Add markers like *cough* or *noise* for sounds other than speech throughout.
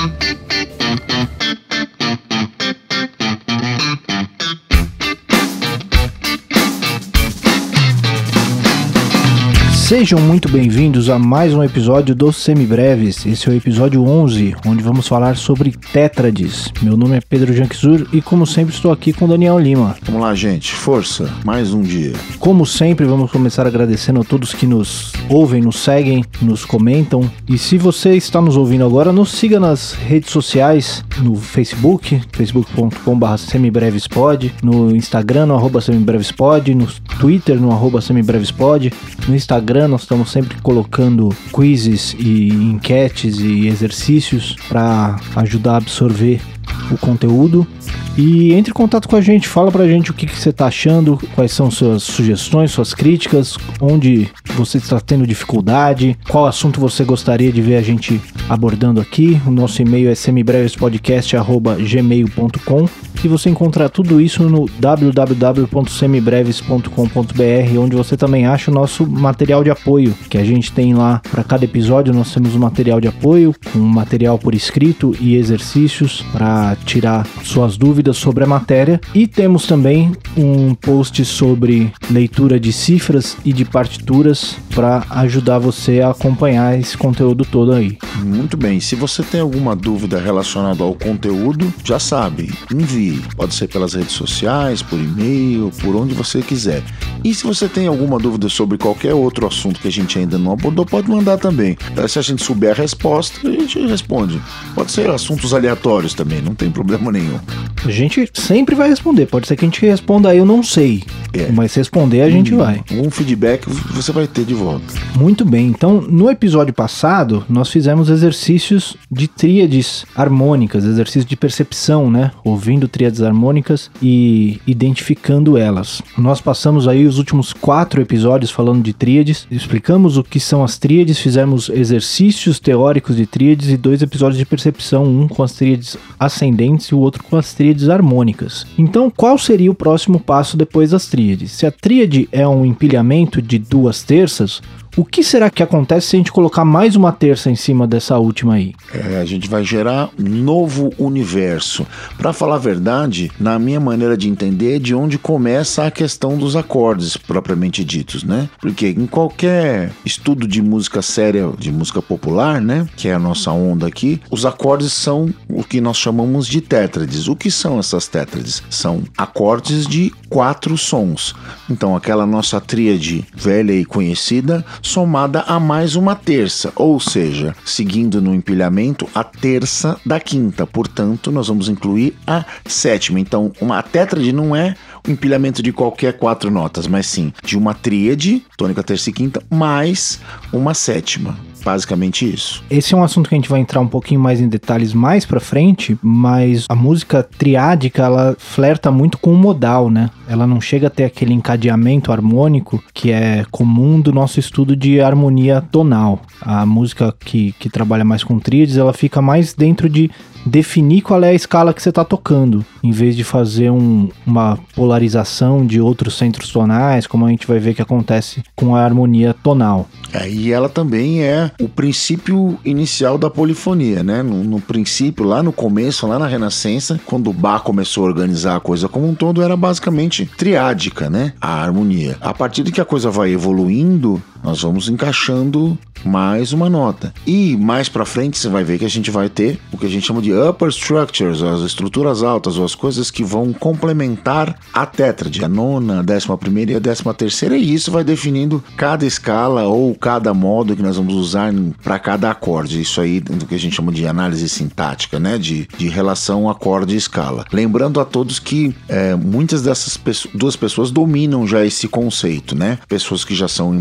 Thank you. Sejam muito bem-vindos a mais um episódio dos Semibreves. Esse é o episódio 11, onde vamos falar sobre tétrades. Meu nome é Pedro Janquizur e, como sempre, estou aqui com Daniel Lima. Vamos lá, gente. Força. Mais um dia. Como sempre, vamos começar agradecendo a todos que nos ouvem, nos seguem, nos comentam. E se você está nos ouvindo agora, nos siga nas redes sociais, no Facebook, facebook.com.br semibrevespod, no Instagram, no arroba semibrevespod, no Twitter, no arroba semibrevespod, no Instagram, Instagram nós estamos sempre colocando quizzes e enquetes e exercícios para ajudar a absorver o conteúdo. E entre em contato com a gente, fala pra gente o que, que você tá achando, quais são suas sugestões, suas críticas, onde você está tendo dificuldade, qual assunto você gostaria de ver a gente abordando aqui. O nosso e-mail é semibrevespodcast.gmail.com e você encontra tudo isso no www.semibreves.com.br, onde você também acha o nosso material de apoio, que a gente tem lá para cada episódio. Nós temos um material de apoio, um material por escrito e exercícios para tirar suas dúvidas sobre a matéria. E temos também um post sobre leitura de cifras e de partituras para ajudar você a acompanhar esse conteúdo todo aí. Muito bem. Se você tem alguma dúvida relacionada ao conteúdo, já sabe, envie. Pode ser pelas redes sociais, por e-mail, por onde você quiser. E se você tem alguma dúvida sobre qualquer outro assunto que a gente ainda não abordou, pode mandar também. Se a gente souber a resposta, a gente responde. Pode ser assuntos aleatórios também, não tem problema nenhum. A gente sempre vai responder. Pode ser que a gente responda aí, eu não sei. É. Mas responder a gente um, vai. Um feedback você vai ter de volta. Muito bem. Então, no episódio passado, nós fizemos exercícios de tríades harmônicas, exercícios de percepção, né? Ouvindo tríades harmônicas e identificando elas. Nós passamos aí os últimos quatro episódios falando de tríades, explicamos o que são as tríades, fizemos exercícios teóricos de tríades e dois episódios de percepção, um com as tríades ascendentes e o outro com as tríades harmônicas. Então, qual seria o próximo passo depois das tríades? Se a tríade é um empilhamento de duas terças, o que será que acontece se a gente colocar mais uma terça em cima dessa última aí? É, a gente vai gerar um novo universo. Para falar a verdade, na minha maneira de entender, é de onde começa a questão dos acordes propriamente ditos, né? Porque em qualquer estudo de música séria, de música popular, né, que é a nossa onda aqui, os acordes são o que nós chamamos de tétrades. O que são essas tétrades? São acordes de quatro sons. Então, aquela nossa tríade velha e conhecida somada a mais uma terça, ou seja, seguindo no empilhamento a terça da quinta. Portanto, nós vamos incluir a sétima. Então, uma tétrade não é o empilhamento de qualquer quatro notas, mas sim de uma tríade, tônica, terça e quinta, mais uma sétima. Basicamente isso. Esse é um assunto que a gente vai entrar um pouquinho mais em detalhes mais para frente, mas a música triádica ela flerta muito com o modal, né? Ela não chega a ter aquele encadeamento harmônico que é comum do nosso estudo de harmonia tonal. A música que, que trabalha mais com tríades, ela fica mais dentro de definir qual é a escala que você está tocando, em vez de fazer um, uma polarização de outros centros tonais, como a gente vai ver que acontece com a harmonia tonal. É, e ela também é o princípio inicial da polifonia, né? No, no, princípio, lá no começo, lá na Renascença, quando o Bach começou a organizar a coisa como um todo, era basicamente triádica, né? A harmonia. A partir de que a coisa vai evoluindo, nós vamos encaixando mais uma nota. E mais para frente você vai ver que a gente vai ter o que a gente chama de upper structures, as estruturas altas, ou as coisas que vão complementar a tétrade, a nona, a décima primeira e a décima terceira, e isso vai definindo cada escala ou cada modo que nós vamos usar para cada acorde. Isso aí do que a gente chama de análise sintática, né? De, de relação acorde e escala. Lembrando a todos que é, muitas dessas pessoas, duas pessoas dominam já esse conceito, né? Pessoas que já são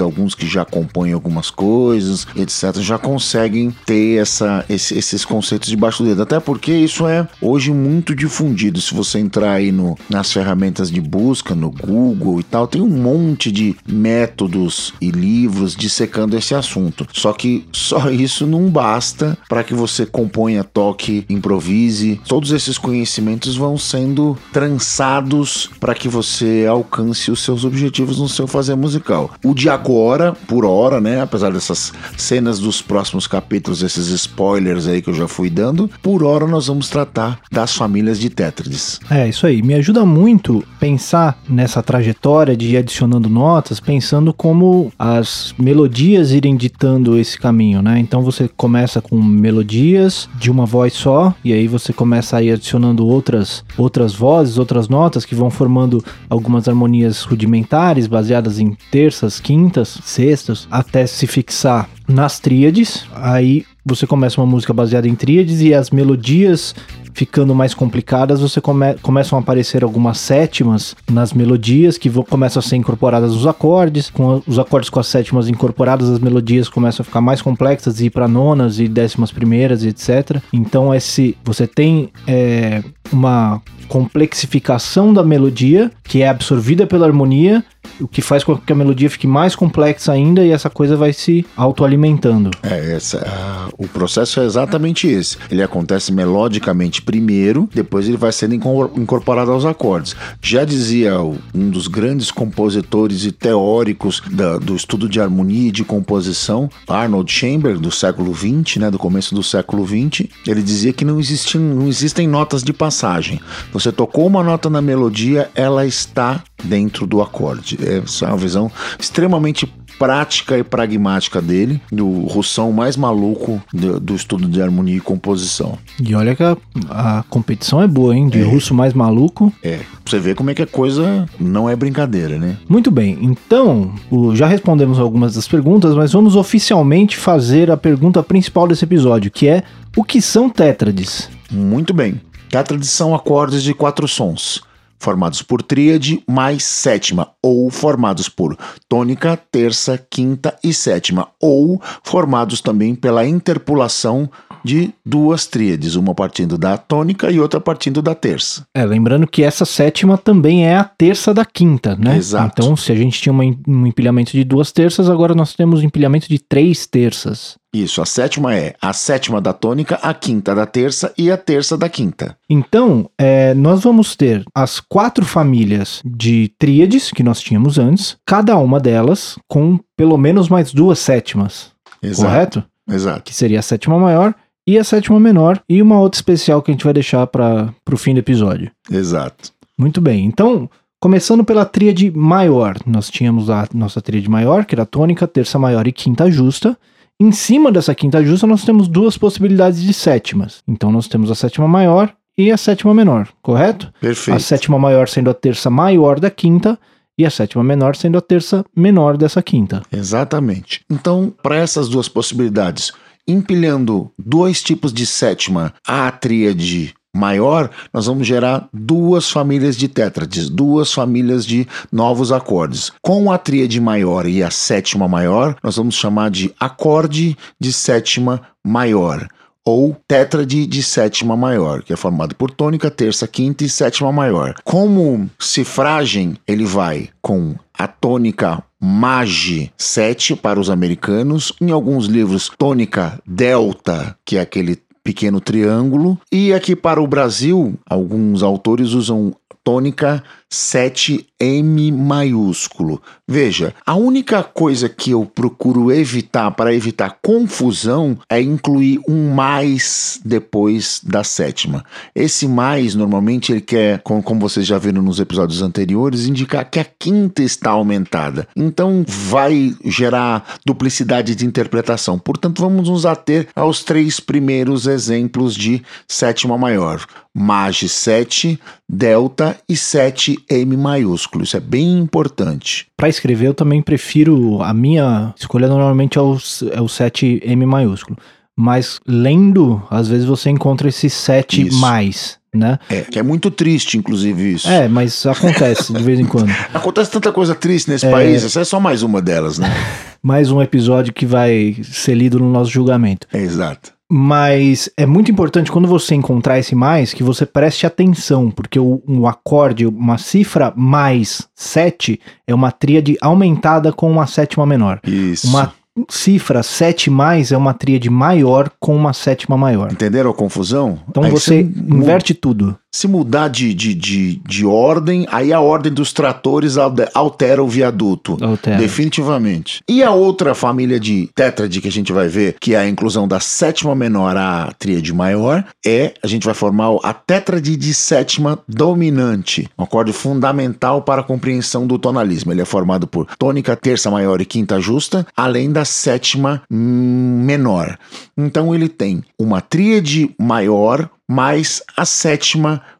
alguns que já compõem algumas coisas, etc., já conseguem ter essa, esse, esses conceitos debaixo do dedo. Até porque isso é hoje muito difundido. Se você entrar aí no, nas ferramentas de busca, no Google e tal, tem um monte de métodos e livros dissecando esse assunto. Só que só isso não basta para que você componha, toque, improvise. Todos esses conhecimentos vão sendo trançados para que você alcance os seus objetivos no seu fazer musical. O de agora, por hora, né? Apesar dessas cenas dos próximos capítulos, esses spoilers aí que eu já fui dando, por hora nós vamos tratar das famílias de tétrides. É, isso aí. Me ajuda muito pensar nessa trajetória de ir adicionando notas, pensando como as melodias irem ditando esse caminho, né? Então você começa com melodias de uma voz só, e aí você começa a ir adicionando outras, outras vozes, outras notas que vão formando algumas harmonias rudimentares, baseadas em terças, quintas, sextas, até se fixar nas tríades. Aí você começa uma música baseada em tríades e as melodias ficando mais complicadas, você come, começam a aparecer algumas sétimas nas melodias que vão, começam a ser incorporadas nos acordes. Com os acordes com as sétimas incorporadas, as melodias começam a ficar mais complexas e ir para nonas e décimas primeiras, etc. Então esse você tem é, uma complexificação da melodia que é absorvida pela harmonia o que faz com que a melodia fique mais complexa ainda e essa coisa vai se autoalimentando. É, essa, uh, o processo é exatamente esse. Ele acontece melodicamente primeiro, depois ele vai sendo incorporado aos acordes. Já dizia um dos grandes compositores e teóricos da, do estudo de harmonia e de composição, Arnold Chamber, do século XX, né, do começo do século XX, ele dizia que não, existem, não existem notas de passagem. Você tocou uma nota na melodia, ela está dentro do acorde. Essa é uma visão extremamente prática e pragmática dele, do russão mais maluco do, do, estudo de harmonia e composição. E olha que a, a competição é boa, hein? De é. russo mais maluco. É. Você vê como é que a coisa não é brincadeira, né? Muito bem. Então, o, já respondemos algumas das perguntas, mas vamos oficialmente fazer a pergunta principal desse episódio, que é o que são tétrades? Muito bem. Tétrades são acordes de quatro sons formados por tríade mais sétima, ou formados por tônica, terça, quinta e sétima, ou formados também pela interpolação de duas tríades, uma partindo da tônica e outra partindo da terça. É, lembrando que essa sétima também é a terça da quinta, né? Exato. Então, se a gente tinha um empilhamento de duas terças, agora nós temos um empilhamento de três terças. Isso, a sétima é a sétima da tônica, a quinta da terça e a terça da quinta. Então, é, nós vamos ter as quatro famílias de tríades que nós tínhamos antes, cada uma delas com pelo menos mais duas sétimas. Exato. Correto? Exato. Que seria a sétima maior e a sétima menor, e uma outra especial que a gente vai deixar para o fim do episódio. Exato. Muito bem. Então, começando pela tríade maior, nós tínhamos a nossa tríade maior, que era tônica, terça maior e quinta justa. Em cima dessa quinta justa, nós temos duas possibilidades de sétimas. Então, nós temos a sétima maior e a sétima menor, correto? Perfeito. A sétima maior sendo a terça maior da quinta e a sétima menor sendo a terça menor dessa quinta. Exatamente. Então, para essas duas possibilidades, empilhando dois tipos de sétima à tríade maior, nós vamos gerar duas famílias de tétrades, duas famílias de novos acordes. Com a tríade maior e a sétima maior, nós vamos chamar de acorde de sétima maior ou tétrade de sétima maior, que é formado por tônica, terça, quinta e sétima maior. Como cifragem, ele vai com a tônica Mage 7 para os americanos, em alguns livros tônica delta, que é aquele pequeno triângulo. E aqui para o Brasil, alguns autores usam tônica 7M maiúsculo. Veja, a única coisa que eu procuro evitar para evitar confusão é incluir um mais depois da sétima. Esse mais, normalmente, ele quer, como vocês já viram nos episódios anteriores, indicar que a quinta está aumentada. Então vai gerar duplicidade de interpretação. Portanto, vamos nos ater aos três primeiros exemplos de sétima maior. Mage 7, Delta e 7 M maiúsculo. Isso é bem importante. Para escrever, eu também prefiro. A minha escolha normalmente é o, é o 7M maiúsculo. Mas lendo, às vezes você encontra esse 7 isso. mais. Né? É, que é muito triste, inclusive, isso. É, mas acontece de vez em quando. *laughs* acontece tanta coisa triste nesse é... país, essa é só mais uma delas, né? *laughs* mais um episódio que vai ser lido no nosso julgamento. É, exato. Mas é muito importante quando você encontrar esse mais que você preste atenção, porque o, um acorde, uma cifra mais 7 é uma tríade aumentada com uma sétima menor. Isso. Uma cifra 7 mais é uma tríade maior com uma sétima maior. Entenderam a confusão? Então Aí você inverte tudo. Se mudar de, de, de, de ordem, aí a ordem dos tratores altera o viaduto. Altera. Definitivamente. E a outra família de tétrade que a gente vai ver, que é a inclusão da sétima menor à tríade maior, é a gente vai formar a tétrade de sétima dominante, um acorde fundamental para a compreensão do tonalismo. Ele é formado por tônica, terça maior e quinta justa, além da sétima hum, menor. Então ele tem uma tríade maior mais a sétima menor.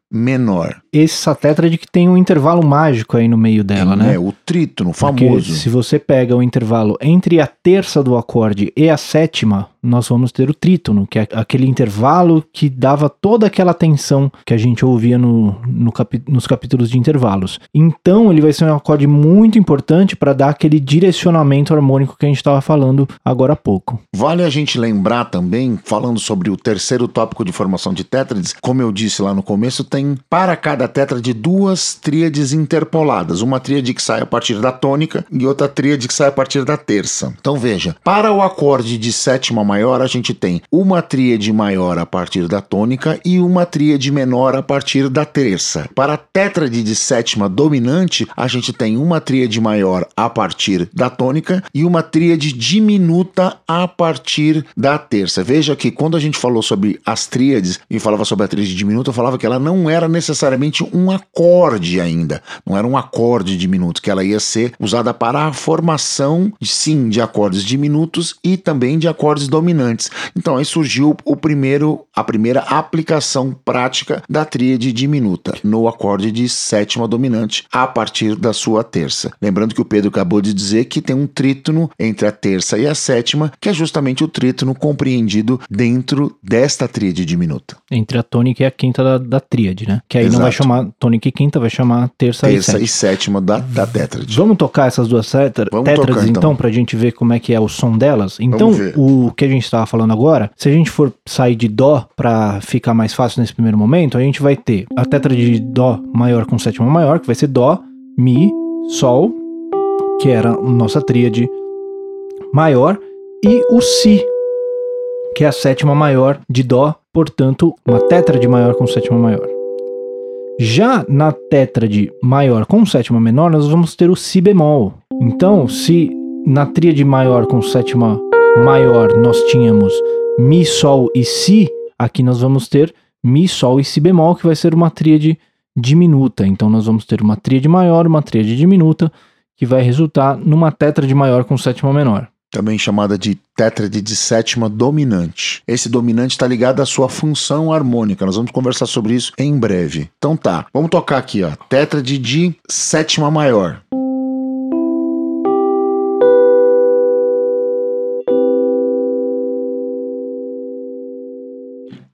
Essa tétrade que tem um intervalo mágico aí no meio dela, né? É o trítono Porque famoso. se você pega o intervalo entre a terça do acorde e a sétima, nós vamos ter o trítono, que é aquele intervalo que dava toda aquela tensão que a gente ouvia no, no capi- nos capítulos de intervalos. Então ele vai ser um acorde muito importante para dar aquele direcionamento harmônico que a gente estava falando agora há pouco. Vale a gente lembrar também, falando sobre o terceiro tópico de formação de tétrades, como eu disse lá no começo, tem para cada tétrade duas tríades interpoladas. Uma tríade que sai a partir da tônica e outra tríade que sai a partir da terça. Então veja, para o acorde de sétima maior, a gente tem uma tríade maior a partir da tônica e uma tríade menor a partir da terça. Para a tétrade de sétima dominante, a gente tem uma tríade maior a partir da tônica e uma tríade diminuta a partir da terça. Veja que quando a gente falou sobre as tríades e falava sobre a tríade diminuta, eu falava que ela não era necessariamente um acorde ainda, não era um acorde diminuto, que ela ia ser usada para a formação, sim, de acordes diminutos e também de acordes dominantes. Então aí surgiu o primeiro, a primeira aplicação prática da tríade diminuta no acorde de sétima dominante a partir da sua terça. Lembrando que o Pedro acabou de dizer que tem um trítono entre a terça e a sétima, que é justamente o trítono compreendido dentro desta tríade diminuta. Entre a tônica e a quinta da, da tríade, né? Que aí não Exato. vai chamar tônica e quinta, vai chamar terça, Terça e e sétima. sétima da, da tétrade. Vamos tocar essas duas tétra- Vamos tocar, então. então, pra gente ver como é que é o som delas? Então, o que a gente estava falando agora, se a gente for sair de dó pra ficar mais fácil nesse primeiro momento, a gente vai ter a tétrade de dó maior com sétima maior, que vai ser dó, mi, sol, que era a nossa tríade maior, e o si, que é a sétima maior de dó, portanto, uma tétrade maior com sétima maior. Já na tétrade maior com sétima menor, nós vamos ter o si bemol. Então, se na tríade maior com sétima maior nós tínhamos mi, sol e si, aqui nós vamos ter mi, sol e si bemol, que vai ser uma tríade diminuta. Então, nós vamos ter uma tríade maior, uma tríade diminuta, que vai resultar numa tétrade maior com sétima menor. Também chamada de tétrade de sétima dominante. Esse dominante está ligado à sua função harmônica. Nós vamos conversar sobre isso em breve. Então tá, vamos tocar aqui, ó. Tétrade de sétima maior.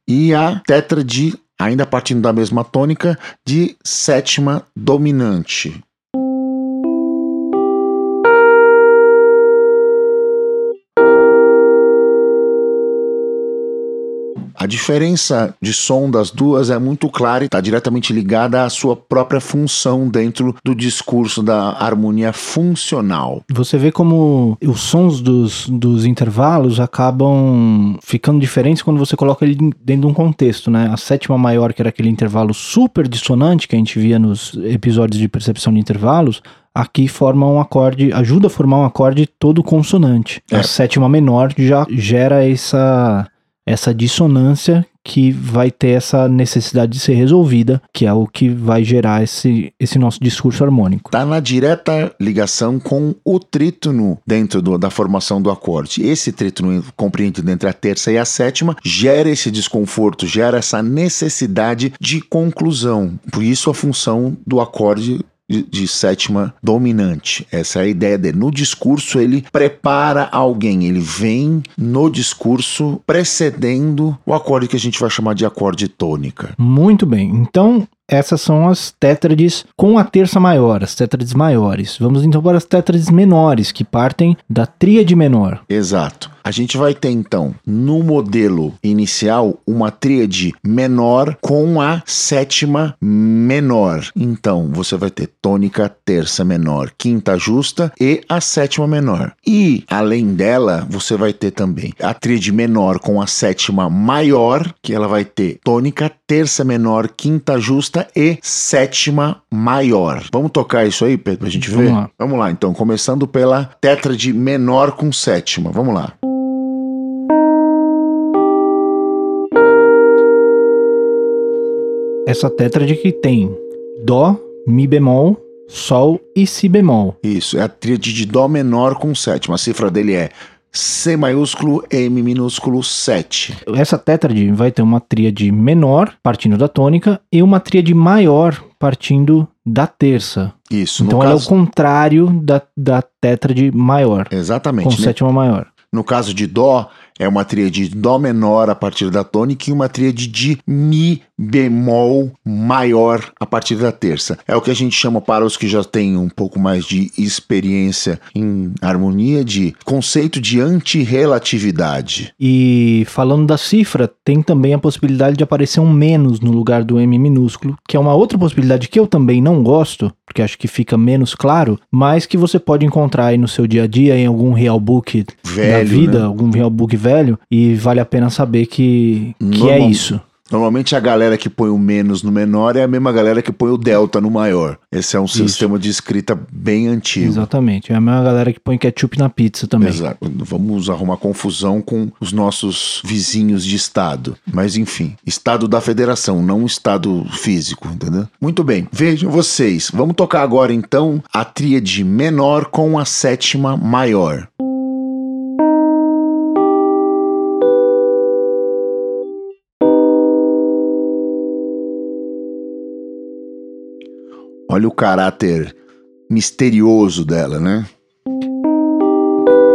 E a tétrade, ainda partindo da mesma tônica, de sétima dominante. A diferença de som das duas é muito clara e está diretamente ligada à sua própria função dentro do discurso da harmonia funcional. Você vê como os sons dos, dos intervalos acabam ficando diferentes quando você coloca ele dentro de um contexto, né? A sétima maior, que era aquele intervalo super dissonante que a gente via nos episódios de percepção de intervalos, aqui forma um acorde, ajuda a formar um acorde todo consonante. É. A sétima menor já gera essa, essa dissonância que vai ter essa necessidade de ser resolvida, que é o que vai gerar esse, esse nosso discurso harmônico. Está na direta ligação com o trítono dentro do- da formação do acorde. Esse trítono compreendido entre a terça e a sétima gera esse desconforto, gera essa necessidade de conclusão. Por isso a função do acorde de, de sétima dominante. Essa é a ideia dele. No discurso, ele prepara alguém, ele vem no discurso precedendo o acorde que a gente vai chamar de acorde tônica. Muito bem. Então, essas são as tétrades com a terça maior, as tétrades maiores. Vamos então para as tétrades menores, que partem da tríade menor. Exato. A gente vai ter então, no modelo inicial, uma tríade menor com a sétima menor. Então, você vai ter tônica, terça menor, quinta justa e a sétima menor. E, além dela, você vai ter também a tríade menor com a sétima maior, que ela vai ter tônica, terça menor, quinta justa e sétima maior. Vamos tocar isso aí, Pedro, pra gente ver? Vamos lá. Vamos lá, então, começando pela tétrade menor com sétima. Vamos lá. Essa tétrade que tem Dó, Mi bemol, Sol e Si bemol. Isso, é a tríade de Dó menor com sétima. A cifra dele é C maiúsculo, M minúsculo, 7. Essa tétrade vai ter uma tríade menor, partindo da tônica, e uma tríade maior, partindo da terça. Isso, então ela é o caso... contrário da, da tétrade maior, com Exatamente. né? sétima maior. No caso de Dó, é uma tríade de Dó menor a partir da tônica e uma tríade de Mi bemol maior a partir da terça. É o que a gente chama, para os que já têm um pouco mais de experiência em harmonia, de conceito de antirrelatividade. E falando da cifra, tem também a possibilidade de aparecer um menos no lugar do M minúsculo, que é uma outra possibilidade que eu também não gosto, porque acho que fica menos claro, mas que você pode encontrar aí no seu dia a dia em algum real book da Velho, vida, né? algum real book velho, e vale a pena saber que, que é Normal- isso. Normalmente a galera que põe o menos no menor é a mesma galera que põe o delta no maior. Esse é um sistema de escrita bem antigo. Exatamente. É a mesma galera que põe ketchup na pizza também. Exato. Vamos arrumar confusão com os nossos vizinhos de estado. Mas enfim, estado da federação, não estado físico, entendeu? Muito bem. Vejam vocês. Vamos tocar agora então a tríade menor com a sétima maior. Olha o caráter misterioso dela, né?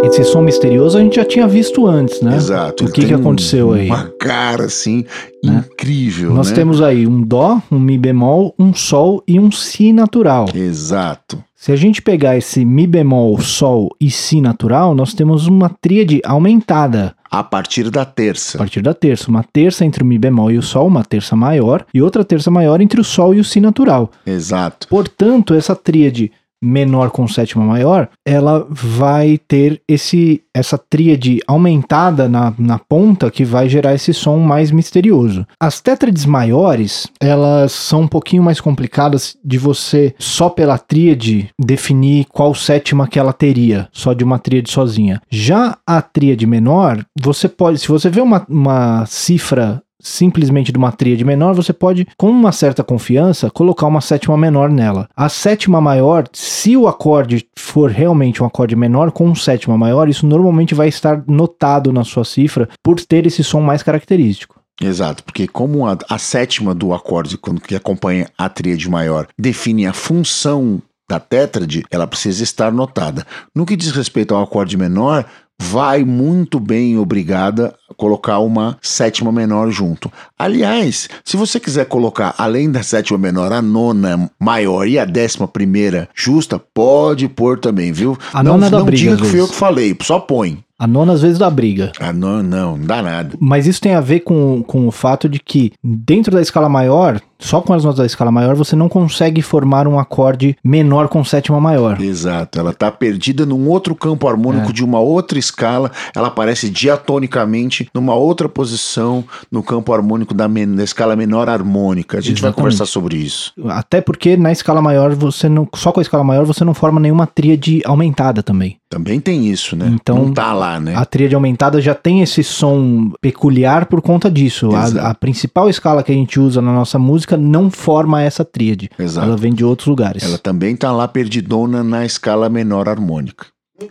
Esse som misterioso a gente já tinha visto antes, né? Exato. O que, que aconteceu aí? Uma cara assim Né? incrível, Nós né? temos aí um Dó, um Mi bemol, um Sol e um Si natural. Exato. Se a gente pegar esse Mi bemol, Sol e Si natural, nós temos uma tríade aumentada A partir da a terça. partir da terça. Uma terça entre o Mi bemol e o Sol, uma terça maior, e outra terça maior entre o Sol e o Si natural. Exato. Portanto, essa tríade menor com sétima maior, ela vai ter esse essa tríade aumentada na, na ponta que vai gerar esse som mais misterioso. As tétrades maiores, elas são um pouquinho mais complicadas de você só pela tríade definir qual sétima que ela teria, só de uma tríade sozinha. Já a tríade menor, você pode, se você vê uma, uma cifra simplesmente de uma tríade menor, você pode, com uma certa confiança, colocar uma sétima menor nela. A sétima maior, se o acorde for realmente um acorde menor com um sétima maior, isso normalmente vai estar notado na sua cifra por ter esse som mais característico. Exato, porque como a, a sétima do acorde, quando que acompanha a tríade maior, define a função da tétrade, ela precisa estar notada. No que diz respeito ao acorde menor, vai muito bem obrigada a colocar uma sétima menor junto. Aliás, se você quiser colocar além da sétima menor a nona maior e a décima primeira justa, pode pôr também, viu? A não nona não briga, diga que fui eu que falei, só põe. A nona às vezes dá briga. Ah, não, não, não dá nada. Mas isso tem a ver com, com o fato de que, dentro da escala maior, só com as notas da escala maior, você não consegue formar um acorde menor com sétima maior. Exato, ela está perdida num outro campo harmônico É. de uma outra escala, ela aparece diatonicamente numa outra posição no campo harmônico da, men- da escala menor harmônica. A gente vai Exatamente. conversar sobre isso. Até porque na escala maior, você não. Só com a escala maior você não forma nenhuma tríade aumentada também. Também tem isso, né? Então, Não tá lá, né? A tríade aumentada já tem esse som peculiar por conta disso. A, a principal escala que a gente usa na nossa música não forma essa tríade. Exato. Ela vem de outros lugares. Ela também tá lá perdidona na escala menor harmônica.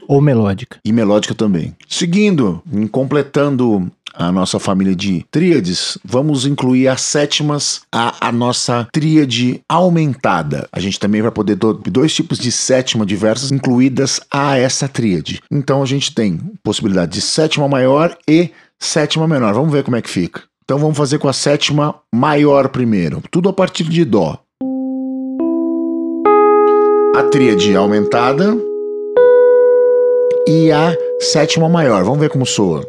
Ou melódica. E melódica também. Seguindo, completando a nossa família de tríades, vamos incluir as sétimas a, a nossa tríade aumentada. A gente também vai poder ter dois tipos de sétima diversas incluídas a essa tríade. Então a gente tem possibilidade de sétima maior e sétima menor. Vamos ver como é que fica. Então vamos fazer com a sétima maior primeiro. Tudo a partir de Dó. A tríade aumentada e a sétima maior. Vamos ver como soa.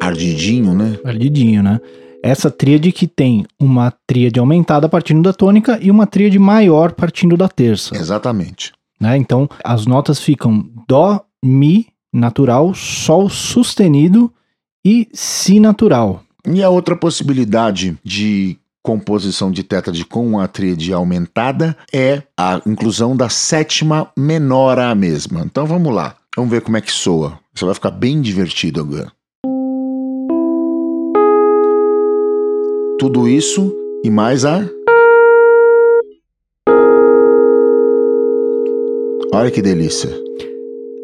Ardidinho, né? Ardidinho, né? Essa tríade que tem uma tríade aumentada partindo da tônica e uma tríade maior partindo da terça. Exatamente. Né? Então as notas ficam Dó, Mi natural, Sol sustenido e Si natural. E a outra possibilidade de composição de tétrade com a tríade aumentada é a inclusão da sétima menor à mesma. Então vamos lá, vamos ver como é que soa. Você vai ficar bem divertido agora. Tudo isso e mais a. Olha que delícia.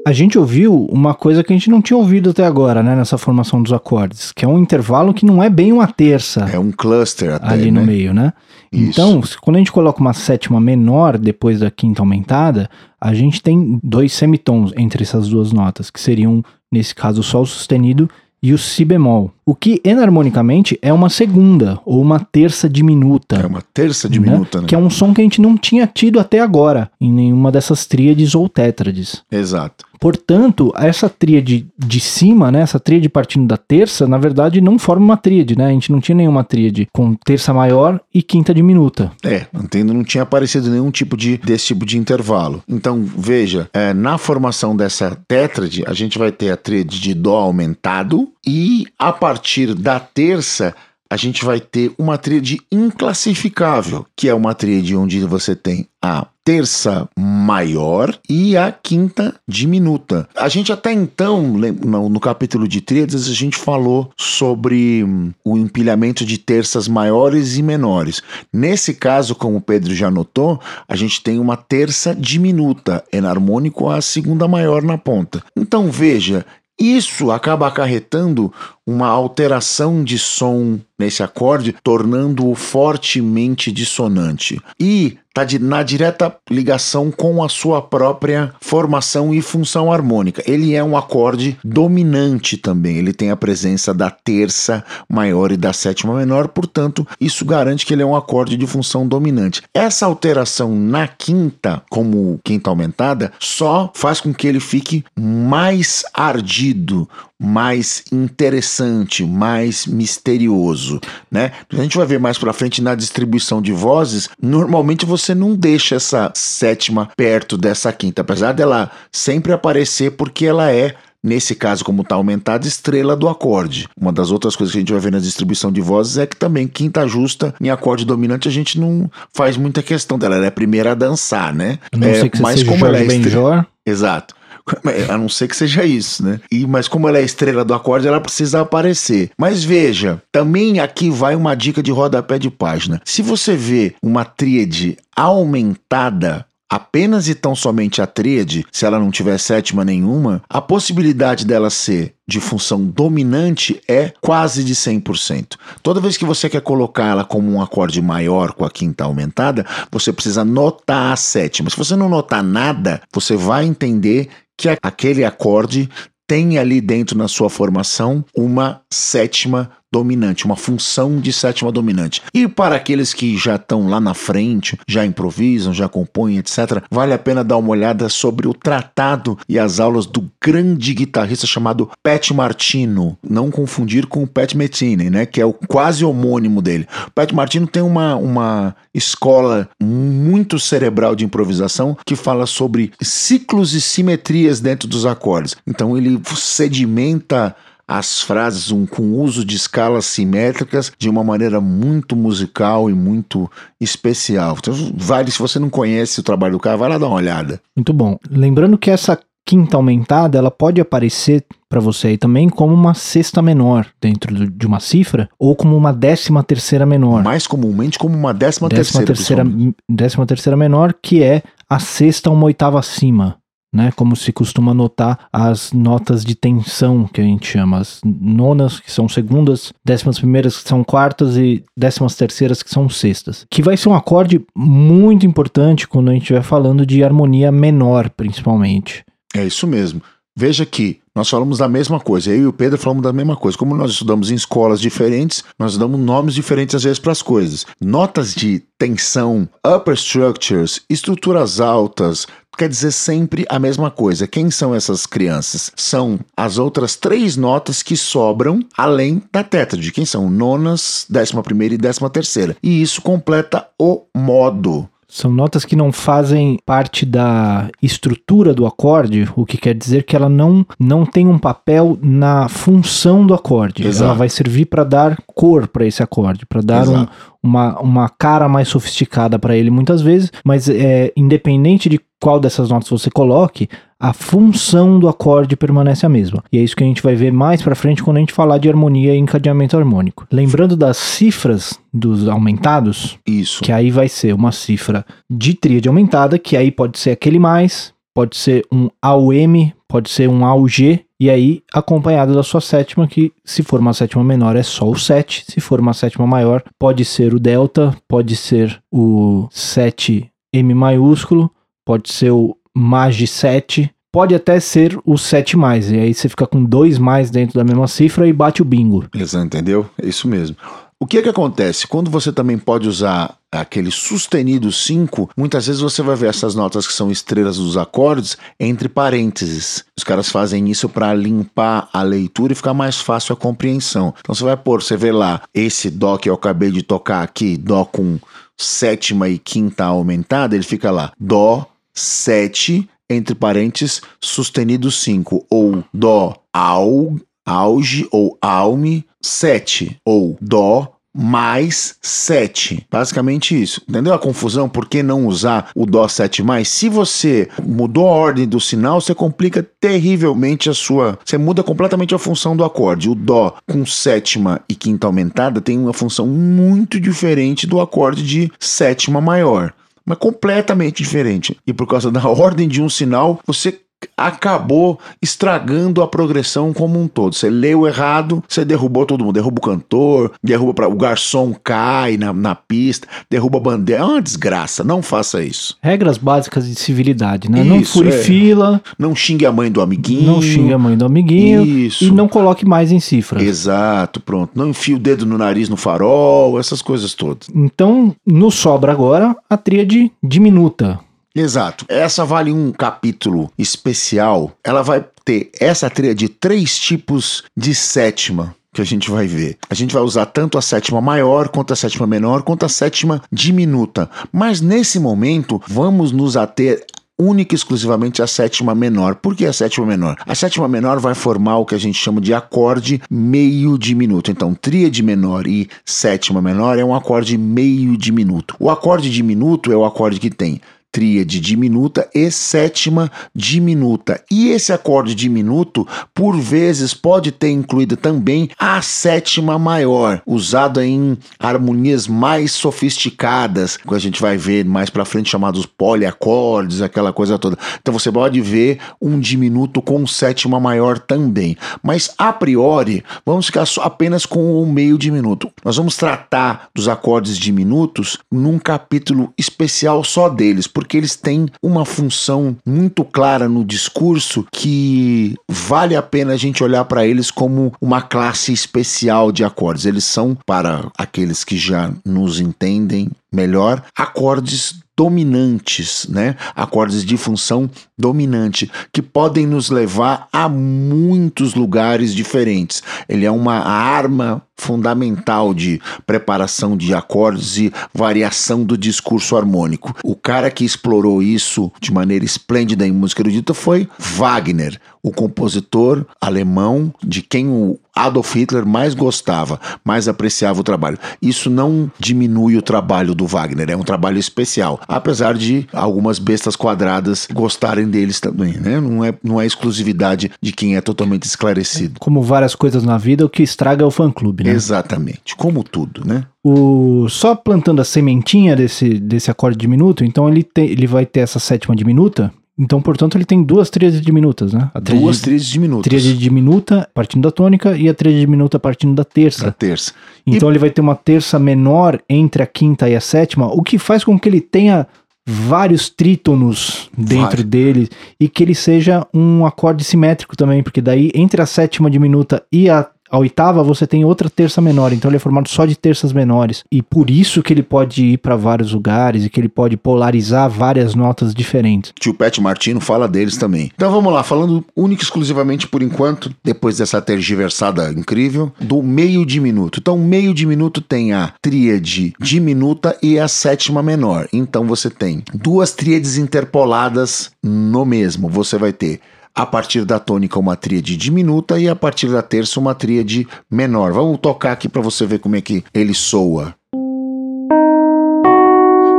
A gente ouviu uma coisa que a gente não tinha ouvido até agora, né, nessa formação dos acordes, que é um intervalo que não é bem uma terça. É um cluster até, ali né? no meio, né? Isso. Então, quando a gente coloca uma sétima menor depois da quinta aumentada, a gente tem dois semitons entre essas duas notas, que seriam, nesse caso, o Sol sustenido e o Si bemol. O que enarmonicamente é uma segunda ou uma terça diminuta. É uma terça diminuta, né? Que é um som que a gente não tinha tido até agora em nenhuma dessas tríades ou tétrades. Exato. Portanto, essa tríade de cima, né, essa tríade partindo da terça, na verdade não forma uma tríade, né? A gente não tinha nenhuma tríade com terça maior e quinta diminuta. É, entendo, não tinha aparecido nenhum tipo de desse tipo de intervalo. Então, veja, é, na formação dessa tétrade, a gente vai ter a tríade de dó aumentado e a partir da terça a gente vai ter uma tríade inclassificável, que é uma tríade onde você tem a terça maior e a quinta diminuta. A gente até então, no capítulo de tríades, a gente falou sobre hum, o empilhamento de terças maiores e menores. Nesse caso, como o Pedro já notou, a gente tem uma terça diminuta, enarmônico a segunda maior na ponta. Então veja, isso acaba acarretando uma alteração de som nesse acorde, tornando-o fortemente dissonante. E está na direta ligação com a sua própria formação e função harmônica. Ele é um acorde dominante também, ele tem a presença da terça maior e da sétima menor, portanto, isso garante que ele é um acorde de função dominante. Essa alteração na quinta, como quinta aumentada, só faz com que ele fique mais ardido, mais interessante, mais misterioso, né? A gente vai ver mais para frente na distribuição de vozes, normalmente você não deixa essa sétima perto dessa quinta, apesar dela sempre aparecer porque ela é Nesse caso, como está aumentada, estrela do acorde. Uma das outras coisas que a gente vai ver na distribuição de vozes é que também quinta justa em acorde dominante a gente não faz muita questão dela. Ela é a primeira a dançar, né? Não é, sei que mas seja como Jorge ela é Benjor. Exato. *laughs* A não ser que seja isso, né? E, mas como ela é estrela do acorde, ela precisa aparecer. Mas veja, também aqui vai uma dica de rodapé de página. Se você vê uma tríade aumentada, apenas e tão somente a tríade, se ela não tiver sétima nenhuma, a possibilidade dela ser de função dominante é quase de 100%. Toda vez que você quer colocar ela como um acorde maior com a quinta aumentada, você precisa notar a sétima. Se você não notar nada, você vai entender que aquele acorde tem ali dentro na sua formação uma sétima dominante, uma função de sétima dominante. E para aqueles que já estão lá na frente, já improvisam, já compõem, etc., vale a pena dar uma olhada sobre o tratado e as aulas do grande guitarrista chamado Pat Martino. Não confundir com o Pat Metheny, né, que é o quase homônimo dele. O Pat Martino tem uma, uma escola muito cerebral de improvisação que fala sobre ciclos e simetrias dentro dos acordes. Então ele sedimenta as frases um, com uso de escalas simétricas de uma maneira muito musical e muito especial. Então, vale, se você não conhece o trabalho do cara, vai lá dar uma olhada. Muito bom. Lembrando que essa quinta aumentada, ela pode aparecer para você aí também como uma sexta menor dentro de uma cifra ou como uma décima terceira menor. Mais comumente como uma décima, décima terceira. terceira décima terceira menor, que é a sexta uma oitava acima né? Como se costuma notar as notas de tensão que a gente chama, as nonas que são segundas, décimas primeiras que são quartas e décimas terceiras que são sextas. Que vai ser um acorde muito importante quando a gente estiver falando de harmonia menor, principalmente. É isso mesmo. Veja que nós falamos da mesma coisa. Eu e o Pedro falamos da mesma coisa. Como nós estudamos em escolas diferentes, nós damos nomes diferentes às vezes para as coisas. Notas de tensão, upper structures, estruturas altas, quer dizer sempre a mesma coisa. Quem são essas crianças? São as outras três notas que sobram além da tétrade. Quem são? Nonas, décima primeira e décima terceira. E isso completa o modo. São notas que não fazem parte da estrutura do acorde, o que quer dizer que ela não, não tem um papel na função do acorde. Exato. Ela vai servir para dar cor para esse acorde, para dar um, uma, uma cara mais sofisticada para ele muitas vezes, mas é, independente de qual dessas notas você coloque, a função do acorde permanece a mesma. E é isso que a gente vai ver mais para frente quando a gente falar de harmonia e encadeamento harmônico. Lembrando das cifras dos aumentados, Isso. que aí vai ser uma cifra de tríade aumentada, que aí pode ser aquele mais, pode ser um AUM, pode ser um AUG, e aí acompanhado da sua sétima, que se for uma sétima menor é só o 7, se for uma sétima maior pode ser o delta, pode ser o 7M maiúsculo, pode ser o MAG 7, pode até ser o 7 mais, e aí você fica com dois mais dentro da mesma cifra e bate o bingo. Exato, entendeu? É isso mesmo. O que é que acontece? Quando você também pode usar aquele sustenido 5, muitas vezes você vai ver essas notas que são estrelas dos acordes entre parênteses. Os caras fazem isso para limpar a leitura e ficar mais fácil a compreensão. Então você vai pôr, você vê lá, esse dó que eu acabei de tocar aqui, dó com sétima e quinta aumentada, ele fica lá, dó 7 entre parênteses sustenido 5 ou dó au auge ou alme 7 ou dó mais 7. Basicamente isso. Entendeu a confusão? Por que não usar o dó 7 mais? Se você mudou a ordem do sinal, você complica terrivelmente a sua. Você muda completamente a função do acorde. O dó com sétima e quinta aumentada tem uma função muito diferente do acorde de sétima maior mas completamente diferente. E por causa da *laughs* ordem de um sinal, você acabou estragando a progressão como um todo. Você leu errado, você derrubou todo mundo, derruba o cantor, derruba pra, o garçom cai na, na pista, derruba a bandeira. É uma desgraça, não faça isso. Regras básicas de civilidade, né? não Isso, fure é. fila, Não xingue a mãe do amiguinho. não xingue a mãe do amiguinho Isso. e não coloque mais em cifras. Exato, pronto. Não enfie o dedo no nariz no farol, essas coisas todas. Então, nos sobra agora a tríade diminuta. Exato. Essa vale um capítulo especial. Ela vai ter essa trilha de três tipos de sétima que a gente vai ver. A gente vai usar tanto a sétima maior, quanto a sétima menor, quanto a sétima diminuta. Mas nesse momento, vamos nos ater única e exclusivamente a sétima menor. Por que a sétima menor? A sétima menor vai formar o que a gente chama de acorde meio diminuto. Então, tríade menor e sétima menor é um acorde meio diminuto. O acorde diminuto é o acorde que tem tríade diminuta e sétima diminuta. E esse acorde diminuto, por vezes, pode ter incluído também a sétima maior, usada em harmonias mais sofisticadas, que a gente vai ver mais para frente chamados poliacordes, aquela coisa toda. Então você pode ver um diminuto com sétima maior também. Mas a priori, vamos ficar só apenas com o meio diminuto. Nós vamos tratar dos acordes diminutos num capítulo especial só deles, porque eles têm uma função muito clara no discurso que vale a pena a gente olhar para eles como uma classe especial de acordes. Eles são, para aqueles que já nos entendem melhor, acordes dominantes, né? Acordes de função dominante que podem nos levar a muitos lugares diferentes. Ele é uma arma fundamental de preparação de acordes e variação do discurso harmônico. O cara que explorou isso de maneira esplêndida em música erudita foi Wagner, o compositor alemão de quem o Adolf Hitler mais gostava, mais apreciava o trabalho. Isso não diminui o trabalho do Wagner, é um trabalho especial, apesar de algumas bestas quadradas gostarem deles também, né? Não é, não é exclusividade de quem é totalmente esclarecido. Como várias coisas na vida, o que estraga é o fã-clube, né? Exatamente, como tudo, né? O, só plantando a sementinha desse, desse acorde diminuto, então ele, tem, ele vai ter essa sétima diminuta. Então, portanto, ele tem duas tríades diminutas, né? A tríade- Duas tríades diminutas. tríade diminuta partindo da tônica e a tríade diminuta partindo da da terça. terça. Então ele vai ter uma terça menor entre a quinta e a sétima, o que faz com que ele tenha vários trítonos dentro Vai. dele e que ele seja um acorde simétrico também, porque daí entre a sétima diminuta e a, a oitava você tem outra terça menor, então ele é formado só de terças menores e por isso que ele pode ir para vários lugares e que ele pode polarizar várias notas diferentes. Tio Pet Martino fala deles também. Então vamos lá, falando única e exclusivamente por enquanto, depois dessa tergiversada incrível, do meio diminuto. Então, meio diminuto tem a tríade diminuta e a sétima menor. Então você tem duas tríades interpoladas no mesmo. Você vai ter a partir da tônica uma tríade diminuta e a partir da terça uma tríade menor. Vamos tocar aqui para você ver como é que ele soa.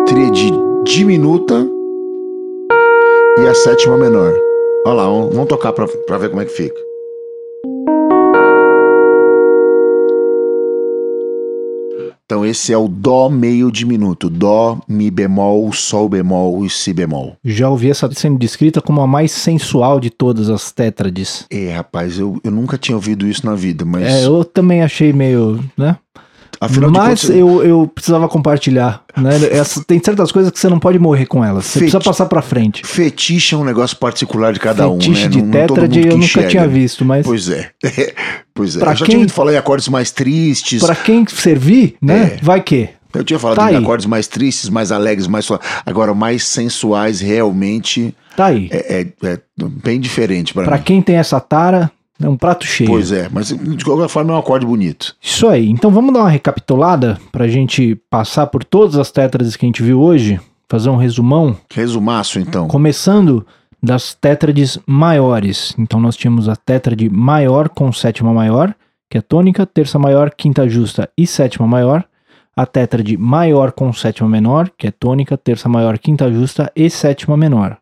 Tríade diminuta e a sétima menor. Olha lá, vamos tocar pra ver como é que fica. Então esse é o Dó meio diminuto. Dó, Mi bemol, Sol bemol e Si bemol. Já ouvi essa sendo descrita como a mais sensual de todas as tétrades. É, rapaz, eu, eu nunca tinha ouvido isso na vida, mas É, eu também achei meio, né? Afinal Mas contas... eu, eu precisava compartilhar, né? Essa- tem certas coisas que você não pode morrer com elas. Você precisa passar pra frente. Fetiche é um negócio particular de cada um, Fetiche né? de Não- não tétrade que eu nunca enxerga. tinha visto, mas Pois é. *laughs* pois é. Pra eu já quem- tinha ouvido falar em acordes mais tristes. pra quem servir, né? É. Vai que. Eu tinha falado Tá de aí. acordes mais tristes, mais alegres, mais agora mais sensuais, realmente Tá aí. é, é- é bem diferente para Pra mim. quem tem essa tara, é um prato cheio. Pois é, mas de qualquer forma é um acorde bonito. Isso aí. Então vamos dar uma recapitulada pra gente passar por todas as tétrades que a gente viu hoje, fazer um resumão, Resumaço então. começando das tétrades maiores. Então nós tínhamos a tétrade maior com sétima maior, que é tônica, terça maior, quinta justa e sétima maior. A tétrade maior com sétima menor, que é tônica, terça maior, quinta justa e sétima menor.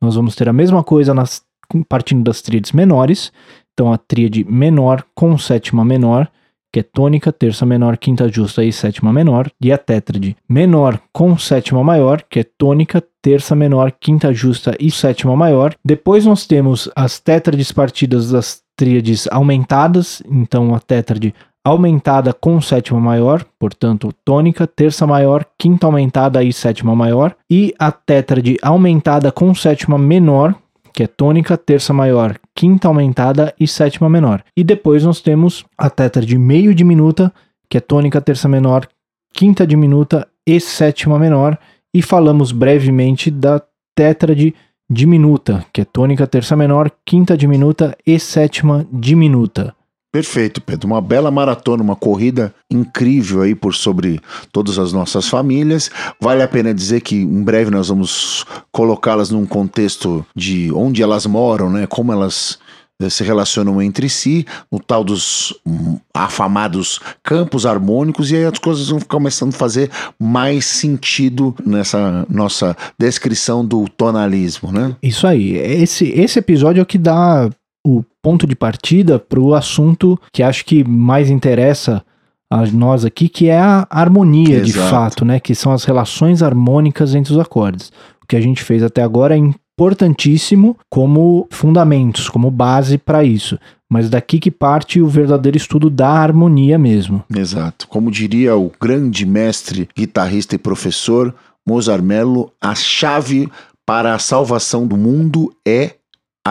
Nós vamos ter a mesma coisa nas, partindo das tríades menores. Então a tríade menor com sétima menor, que é tônica, terça menor, quinta justa e sétima menor, e a tétrade menor com sétima maior, que é tônica, terça menor, quinta justa e sétima maior. Depois nós temos as tétrades partidas das tríades aumentadas, então a tétrade aumentada com sétima maior, portanto tônica, terça maior, quinta aumentada e sétima maior, e a tétrade aumentada com sétima menor, que é tônica, terça maior, quinta aumentada e sétima menor. E depois nós temos a tétrade meio diminuta, que é tônica, terça menor, quinta diminuta e sétima menor. E falamos brevemente da tétrade diminuta, que é tônica, terça menor, quinta diminuta e sétima diminuta. Perfeito, Pedro. Uma bela maratona, uma corrida incrível aí por sobre todas as nossas famílias. Vale a pena dizer que em breve nós vamos colocá-las num contexto de onde elas moram, né? Como elas eh, se relacionam entre si, no tal dos hum, afamados campos harmônicos, e aí as coisas vão começando a fazer mais sentido nessa nossa descrição do tonalismo, né? Isso aí. Esse, esse episódio é o que dá o ponto de partida para o assunto que acho que mais interessa a nós aqui, que é a harmonia de Exato. fato, né? Que são as relações harmônicas entre os acordes. O que a gente fez até agora é importantíssimo como fundamentos, como base para isso. Mas daqui que parte o verdadeiro estudo da harmonia mesmo. Exato. Como diria o grande mestre, guitarrista e professor Mozart Mello, a chave para a salvação do mundo é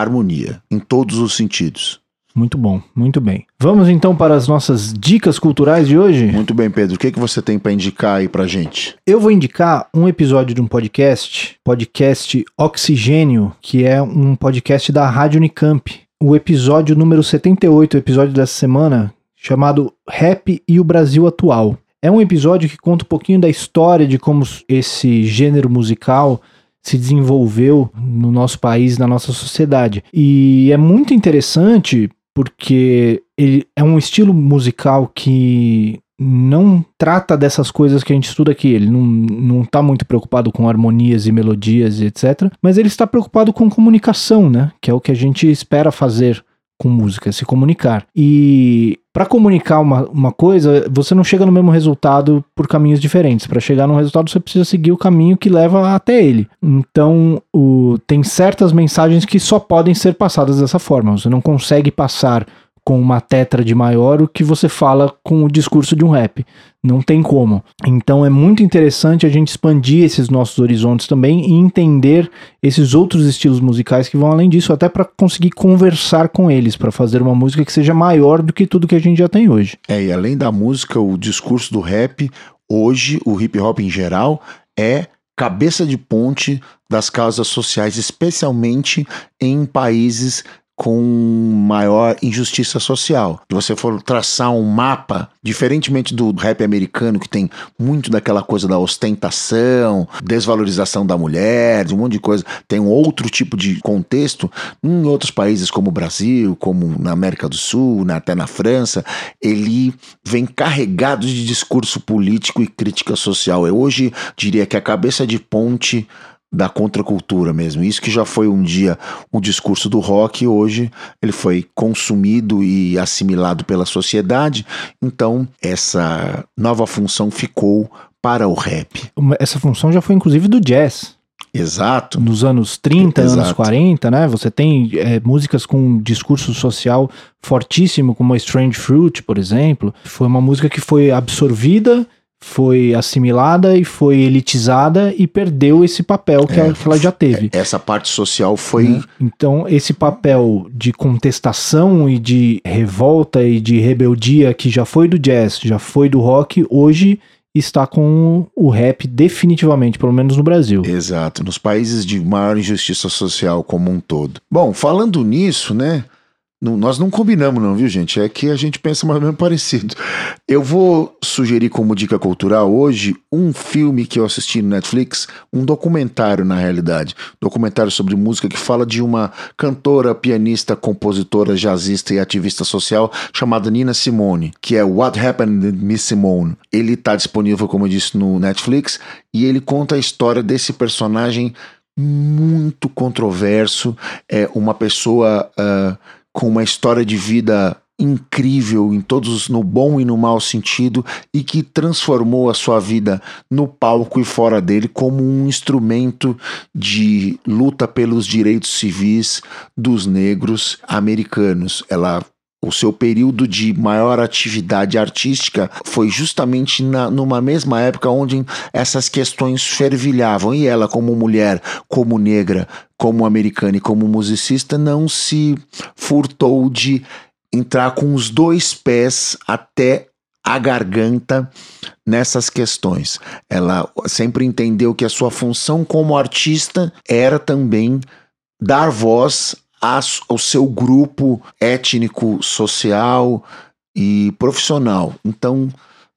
harmonia, em todos os sentidos. Muito bom, muito bem. Vamos então para as nossas dicas culturais de hoje? Muito bem, Pedro. O que, que você tem para indicar aí pra gente? Eu vou indicar um episódio de um podcast, podcast Oxigênio, que é um podcast da Rádio Unicamp. O episódio número 78, o episódio dessa semana, chamado Rap e o Brasil Atual. É um episódio que conta um pouquinho da história de como esse gênero musical se desenvolveu no nosso país, na nossa sociedade. E é muito interessante porque ele é um estilo musical que não trata dessas coisas que a gente estuda aqui. Ele não, não tá muito preocupado com harmonias e melodias e etc. Mas ele está preocupado com comunicação, né? Que é o que a gente espera fazer com música, se comunicar. E para comunicar uma, uma coisa, você não chega no mesmo resultado por caminhos diferentes. Para chegar no resultado, você precisa seguir o caminho que leva até ele. Então, o, tem certas mensagens que só podem ser passadas dessa forma. Você não consegue passar com uma tétrade maior o que você fala com o discurso de um rap. Não tem como. Então é muito interessante a gente expandir esses nossos horizontes também e entender esses outros estilos musicais que vão além disso, até para conseguir conversar com eles, para fazer uma música que seja maior do que tudo que a gente já tem hoje. É, e além da música, o discurso do rap, hoje, o hip hop em geral, é cabeça de ponte das causas sociais, especialmente em países com maior injustiça social. Se você for traçar um mapa, diferentemente do rap americano, que tem muito daquela coisa da ostentação, desvalorização da mulher, de um monte de coisa, tem um outro tipo de contexto. Em outros países, como o Brasil, como na América do Sul, até na França, ele vem carregado de discurso político e crítica social. Eu hoje diria que a cabeça de ponte da contracultura mesmo. Isso que já foi um dia o discurso do rock, hoje ele foi consumido e assimilado pela sociedade. Então, essa nova função ficou para o rap. Essa função já foi inclusive do jazz. Exato. Nos anos 30, Exato. anos 40, né? Você tem é, músicas com discurso social fortíssimo, como a Strange Fruit, por exemplo. Foi uma música que foi absorvida foi assimilada e foi elitizada e perdeu esse papel que, é, ela, que ela, já teve. Essa parte social foi. Né? Então, esse papel de contestação e de revolta e de rebeldia que já foi do jazz, já foi do rock, hoje está com o rap definitivamente, pelo menos no Brasil. Exato, nos países de maior injustiça social como um todo. Bom, falando nisso, né? Não, nós não combinamos, não, viu, gente? É que a gente pensa mais ou menos parecido. Eu vou sugerir como dica cultural hoje um filme que eu assisti no Netflix, um documentário, na realidade. Documentário sobre música que fala de uma cantora, pianista, compositora, jazzista e ativista social chamada Nina Simone, que é What Happened to Miss Simone. Ele está disponível, como eu disse, no Netflix e ele conta a história desse personagem muito controverso. É uma pessoa. Uh, com uma história de vida incrível em todos no bom e no mau sentido e que transformou a sua vida no palco e fora dele como um instrumento de luta pelos direitos civis dos negros americanos. Ela o seu período de maior atividade artística foi justamente na, numa mesma época onde essas questões fervilhavam. E ela, como mulher, como negra, como americana e como musicista, não se furtou de entrar com os dois pés até a garganta nessas questões. Ela sempre entendeu que a sua função como artista era também dar voz ao seu grupo étnico, social e profissional. Então,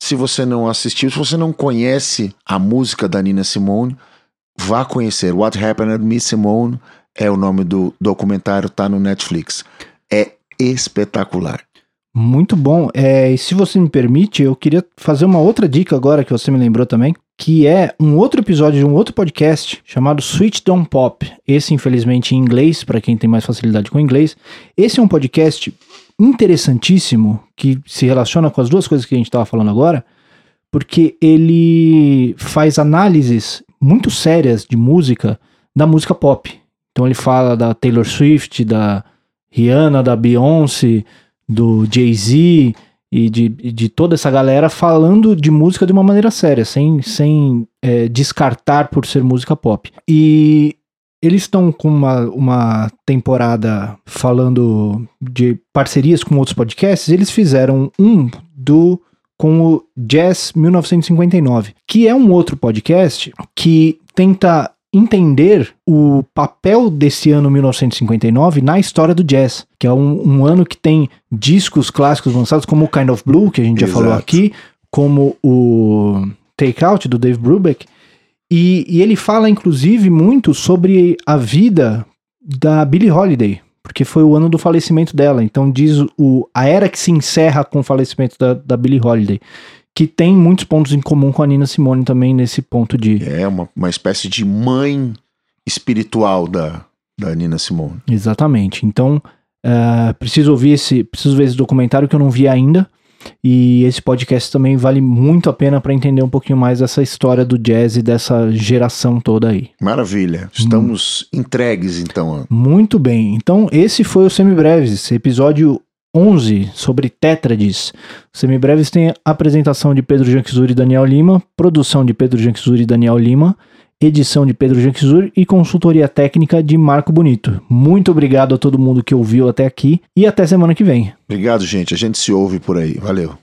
se você não assistiu, se você não conhece a música da Nina Simone, vá conhecer. What Happened to Miss Simone é o nome do documentário, tá no Netflix. É espetacular. Muito bom. É, e se você me permite, eu queria fazer uma outra dica agora que você me lembrou também, que é um outro episódio de um outro podcast chamado Switch Don't Pop. Esse, infelizmente, em inglês, para quem tem mais facilidade com inglês. Esse é um podcast interessantíssimo que se relaciona com as duas coisas que a gente estava falando agora, porque ele faz análises muito sérias de música da música pop. Então ele fala da Taylor Swift, da Rihanna, da Beyoncé, do Jay-Z e de, de toda essa galera falando de música de uma maneira séria, sem, sem é, descartar por ser música pop. E eles estão com uma, uma temporada falando de parcerias com outros podcasts. Eles fizeram um do com o Jazz 1959, que é um outro podcast que tenta entender o papel desse ano 1959 na história do jazz, que é um, um ano que tem discos clássicos lançados como o Kind of Blue, que a gente Exato. já falou aqui, como o Take Out do Dave Brubeck, e, e ele fala inclusive muito sobre a vida da Billie Holiday, porque foi o ano do falecimento dela. Então diz o, a era que se encerra com o falecimento da, da Billie Holiday que tem muitos pontos em comum com a Nina Simone também nesse ponto de. É, uma, uma espécie de mãe espiritual da, da Nina Simone. Exatamente. Então, uh, preciso ouvir esse. Preciso ver esse documentário que eu não vi ainda. E esse podcast também vale muito a pena para entender um pouquinho mais dessa história do jazz e dessa geração toda aí. Maravilha. Estamos hum. entregues então. Muito bem. Então, esse foi o Semibreves, episódio 11 sobre tétrades. Semibreves tem apresentação de Pedro Janquizuri e Daniel Lima, produção de Pedro Janquizuri e Daniel Lima, edição de Pedro Janquizuri e consultoria técnica de Marco Bonito. Muito obrigado a todo mundo que ouviu até aqui e até semana que vem. Obrigado, gente. A gente se ouve por aí. Valeu.